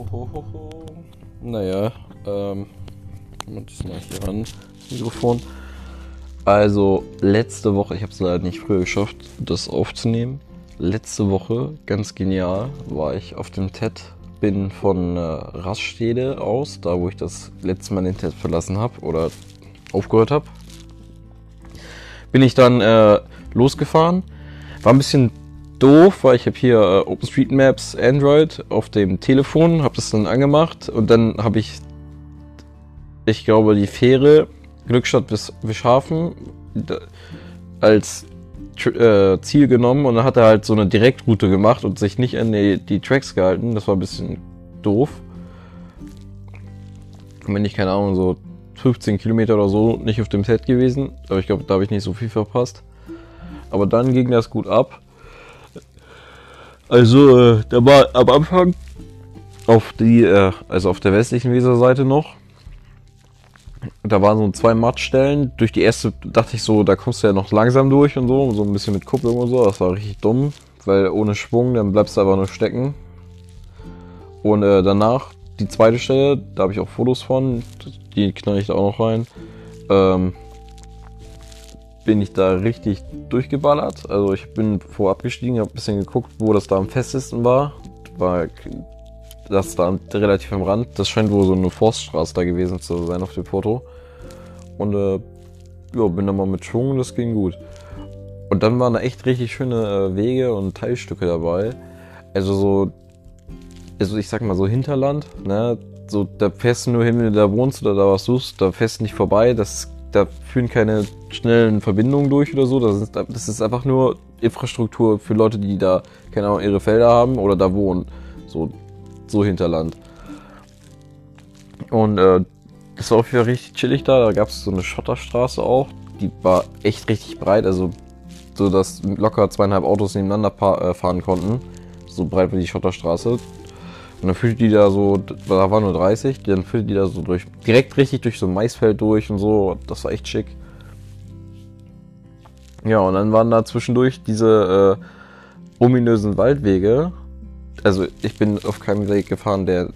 ho, ho, ho, ho. Naja, ähm, das mal hier ran, Mikrofon. Also, letzte Woche, ich habe es leider nicht früher geschafft, das aufzunehmen. Letzte Woche, ganz genial, war ich auf dem TED, bin von äh, Raststede aus, da wo ich das letzte Mal den TED verlassen habe oder aufgehört habe, bin ich dann äh, losgefahren. War ein bisschen doof, weil ich habe hier äh, OpenStreetMaps Android auf dem Telefon, habe das dann angemacht und dann habe ich, ich glaube, die Fähre Glückstadt bis Wischhafen als äh, Ziel genommen und dann hat er halt so eine Direktroute gemacht und sich nicht an die, die Tracks gehalten. Das war ein bisschen doof. Und wenn ich, keine Ahnung, so 15 Kilometer oder so nicht auf dem Set gewesen, aber ich glaube, da habe ich nicht so viel verpasst. Aber dann ging das gut ab. Also, äh, da war am Anfang auf die, äh, also auf der westlichen Weserseite noch. Da waren so zwei Mattstellen. Durch die erste dachte ich so, da kommst du ja noch langsam durch und so, so ein bisschen mit Kupplung und so. Das war richtig dumm, weil ohne Schwung, dann bleibst du einfach nur stecken. Und äh, danach die zweite Stelle, da habe ich auch Fotos von, die knall ich da auch noch rein. Ähm, bin ich da richtig durchgeballert. Also ich bin vorab gestiegen, habe ein bisschen geguckt, wo das da am festesten war. War das da relativ am Rand. Das scheint wohl so eine Forststraße da gewesen zu sein auf dem Foto. Und äh, ja, bin da mal mit Schwung, das ging gut. Und dann waren da echt richtig schöne äh, Wege und Teilstücke dabei. Also so, also ich sag mal so Hinterland, ne? So, da fährst du nur hin, wenn du da wohnst oder da was suchst, da fährst du nicht vorbei. Das da führen keine schnellen Verbindungen durch oder so. Das ist, das ist einfach nur Infrastruktur für Leute, die da, keine Ahnung, ihre Felder haben oder da wohnen. So, so Hinterland. Und äh, das war auch wieder richtig chillig da. Da gab es so eine Schotterstraße auch. Die war echt richtig breit, also so dass locker zweieinhalb Autos nebeneinander äh, fahren konnten. So breit war die Schotterstraße. Und dann führte die da so, da waren nur 30, dann führte die da so durch, direkt richtig durch so ein Maisfeld durch und so. Das war echt schick. Ja, und dann waren da zwischendurch diese äh, ominösen Waldwege. Also ich bin auf keinem Weg gefahren, der,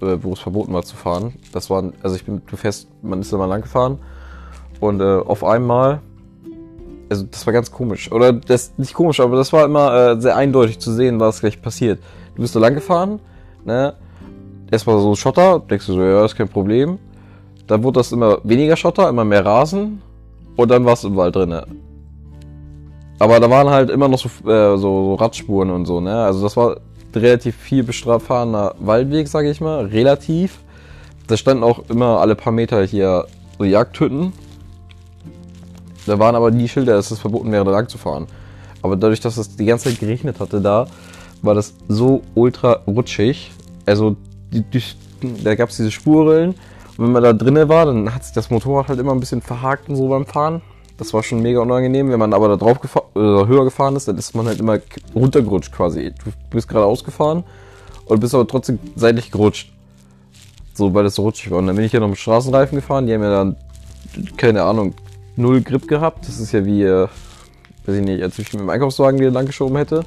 äh, wo es verboten war zu fahren. Das waren, also ich bin, fährst, man ist immer lang gefahren. Und äh, auf einmal, also das war ganz komisch. Oder das nicht komisch, aber das war immer äh, sehr eindeutig zu sehen, was gleich passiert. Du bist so lang gefahren ne? Erstmal so Schotter, denkst du so, ja, ist kein Problem. Dann wurde das immer weniger Schotter, immer mehr Rasen und dann war es im Wald drin. Aber da waren halt immer noch so, äh, so, so Radspuren und so, ne? Also das war relativ viel befahrener Waldweg, sage ich mal, relativ. Da standen auch immer alle paar Meter hier so Jagdhütten. Da waren aber die Schilder, dass es verboten wäre, da lang zu fahren. Aber dadurch, dass es die ganze Zeit geregnet hatte da, war das so ultra rutschig. Also die, die, da gab es diese Spurrillen. Und wenn man da drinnen war, dann hat sich das Motorrad halt immer ein bisschen verhakt und so beim Fahren. Das war schon mega unangenehm. Wenn man aber da drauf gefahren, äh, höher gefahren ist, dann ist man halt immer runtergerutscht quasi. Du bist gerade ausgefahren und bist aber trotzdem seitlich gerutscht. So, weil das so rutschig war. Und dann bin ich ja noch mit Straßenreifen gefahren. Die haben ja dann, keine Ahnung, null Grip gehabt. Das ist ja wie, äh, weiß ich nicht, als ich mit dem Einkaufswagen wieder lang geschoben hätte.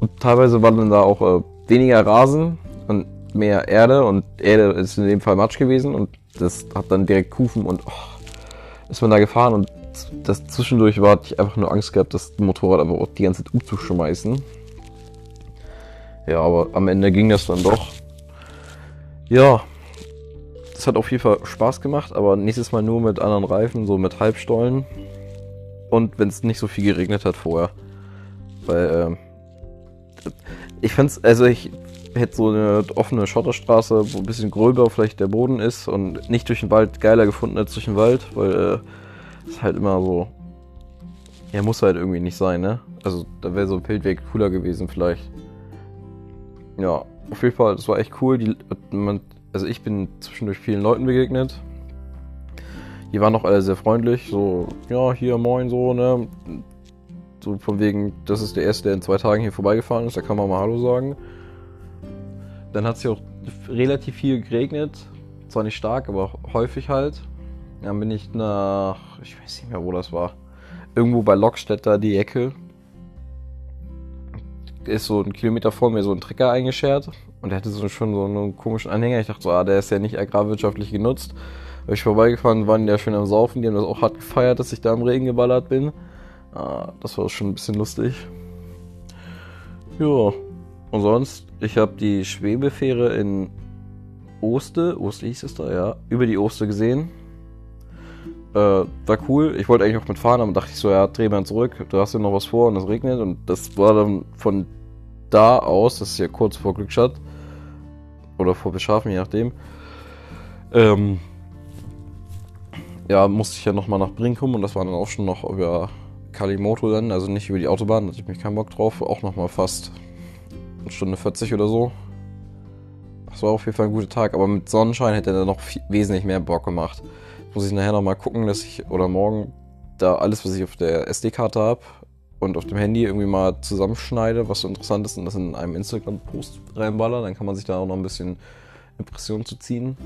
Und teilweise war dann da auch äh, weniger Rasen und mehr Erde und Erde ist in dem Fall Matsch gewesen und das hat dann direkt Kufen und oh, ist man da gefahren und das zwischendurch war, hatte ich einfach nur Angst gehabt, das Motorrad einfach auch die ganze Zeit umzuschmeißen. Ja, aber am Ende ging das dann doch. Ja, das hat auf jeden Fall Spaß gemacht, aber nächstes Mal nur mit anderen Reifen, so mit Halbstollen. Und wenn es nicht so viel geregnet hat vorher. Weil, äh, ich fand's, also ich hätte so eine offene Schotterstraße, wo ein bisschen gröber vielleicht der Boden ist und nicht durch den Wald geiler gefunden als durch den Wald, weil äh, ist halt immer so. Ja, muss halt irgendwie nicht sein, ne? Also da wäre so ein Feldweg cooler gewesen vielleicht. Ja, auf jeden Fall, das war echt cool. Die, man, also ich bin zwischendurch vielen Leuten begegnet. Die waren auch alle sehr freundlich, so, ja, hier, moin, so, ne? So von wegen, das ist der erste, der in zwei Tagen hier vorbeigefahren ist, da kann man mal Hallo sagen. Dann hat es ja auch relativ viel geregnet. Zwar nicht stark, aber häufig halt. Dann bin ich nach, ich weiß nicht mehr, wo das war. Irgendwo bei Lockstedt da die Ecke. Ist so ein Kilometer vor mir so ein Trecker eingeschert. Und der hatte so schon so einen komischen Anhänger. Ich dachte so, ah, der ist ja nicht agrarwirtschaftlich genutzt. Bin ich vorbeigefahren, waren die ja schön am Saufen. Die haben das auch hart gefeiert, dass ich da im Regen geballert bin. Ah, das war schon ein bisschen lustig. Ja. Und sonst, ich habe die Schwebefähre in Oste, Oste hieß es da, ja, über die Oste gesehen. Äh, war cool. Ich wollte eigentlich auch mitfahren, aber dachte ich so, ja, dreh mal zurück. Du hast ja noch was vor und es regnet. Und das war dann von da aus, das ist ja kurz vor Glückstadt. Oder vor Beschaffen, je nachdem. Ähm, ja, musste ich ja nochmal nach Brinkum und das war dann auch schon noch über Kalimoto dann, also nicht über die Autobahn, da hatte ich mich keinen Bock drauf. Auch nochmal fast eine Stunde 40 oder so. Das war auf jeden Fall ein guter Tag, aber mit Sonnenschein hätte er noch viel, wesentlich mehr Bock gemacht. Muss ich nachher nochmal gucken, dass ich, oder morgen, da alles, was ich auf der SD-Karte habe und auf dem Handy irgendwie mal zusammenschneide, was so interessant ist und das in einem Instagram-Post reinballer. Dann kann man sich da auch noch ein bisschen Impressionen zu ziehen.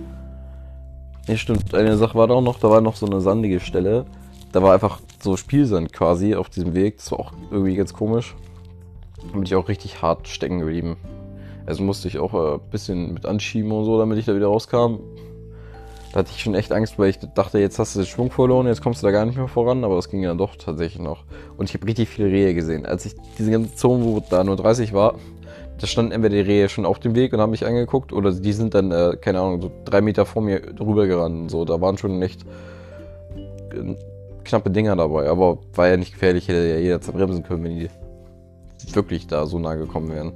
Ja, stimmt. Eine Sache war da auch noch, da war noch so eine sandige Stelle. Da war einfach so Spielsand quasi auf diesem Weg. Das war auch irgendwie ganz komisch. Da bin ich auch richtig hart stecken geblieben. Also musste ich auch ein äh, bisschen mit anschieben und so, damit ich da wieder rauskam. Da hatte ich schon echt Angst, weil ich dachte, jetzt hast du den Schwung verloren, jetzt kommst du da gar nicht mehr voran, aber das ging dann doch tatsächlich noch. Und ich habe richtig viele Rehe gesehen. Als ich diese ganze Zone, wo da nur 30 war, da standen entweder die Rehe schon auf dem Weg und haben mich angeguckt oder die sind dann, äh, keine Ahnung, so drei Meter vor mir drüber gerannt. So, da waren schon echt äh, knappe Dinger dabei, aber war ja nicht gefährlich, hätte ja jeder zerbremsen können, wenn die wirklich da so nah gekommen wären.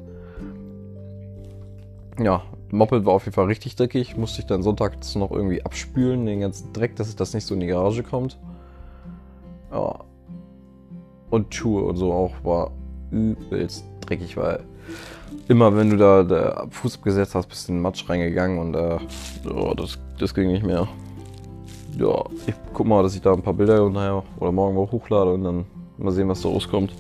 Ja, Moped war auf jeden Fall richtig dreckig. Musste ich dann sonntags noch irgendwie abspülen, den ganzen Dreck, dass das nicht so in die Garage kommt. Ja. Und Schuhe und so auch war übelst dreckig, weil immer wenn du da, da Fuß abgesetzt hast, bist du in den Matsch reingegangen und äh, oh, das, das ging nicht mehr. Ja, ich guck mal, dass ich da ein paar Bilder nachher oder morgen mal hochlade und dann mal sehen, was da rauskommt.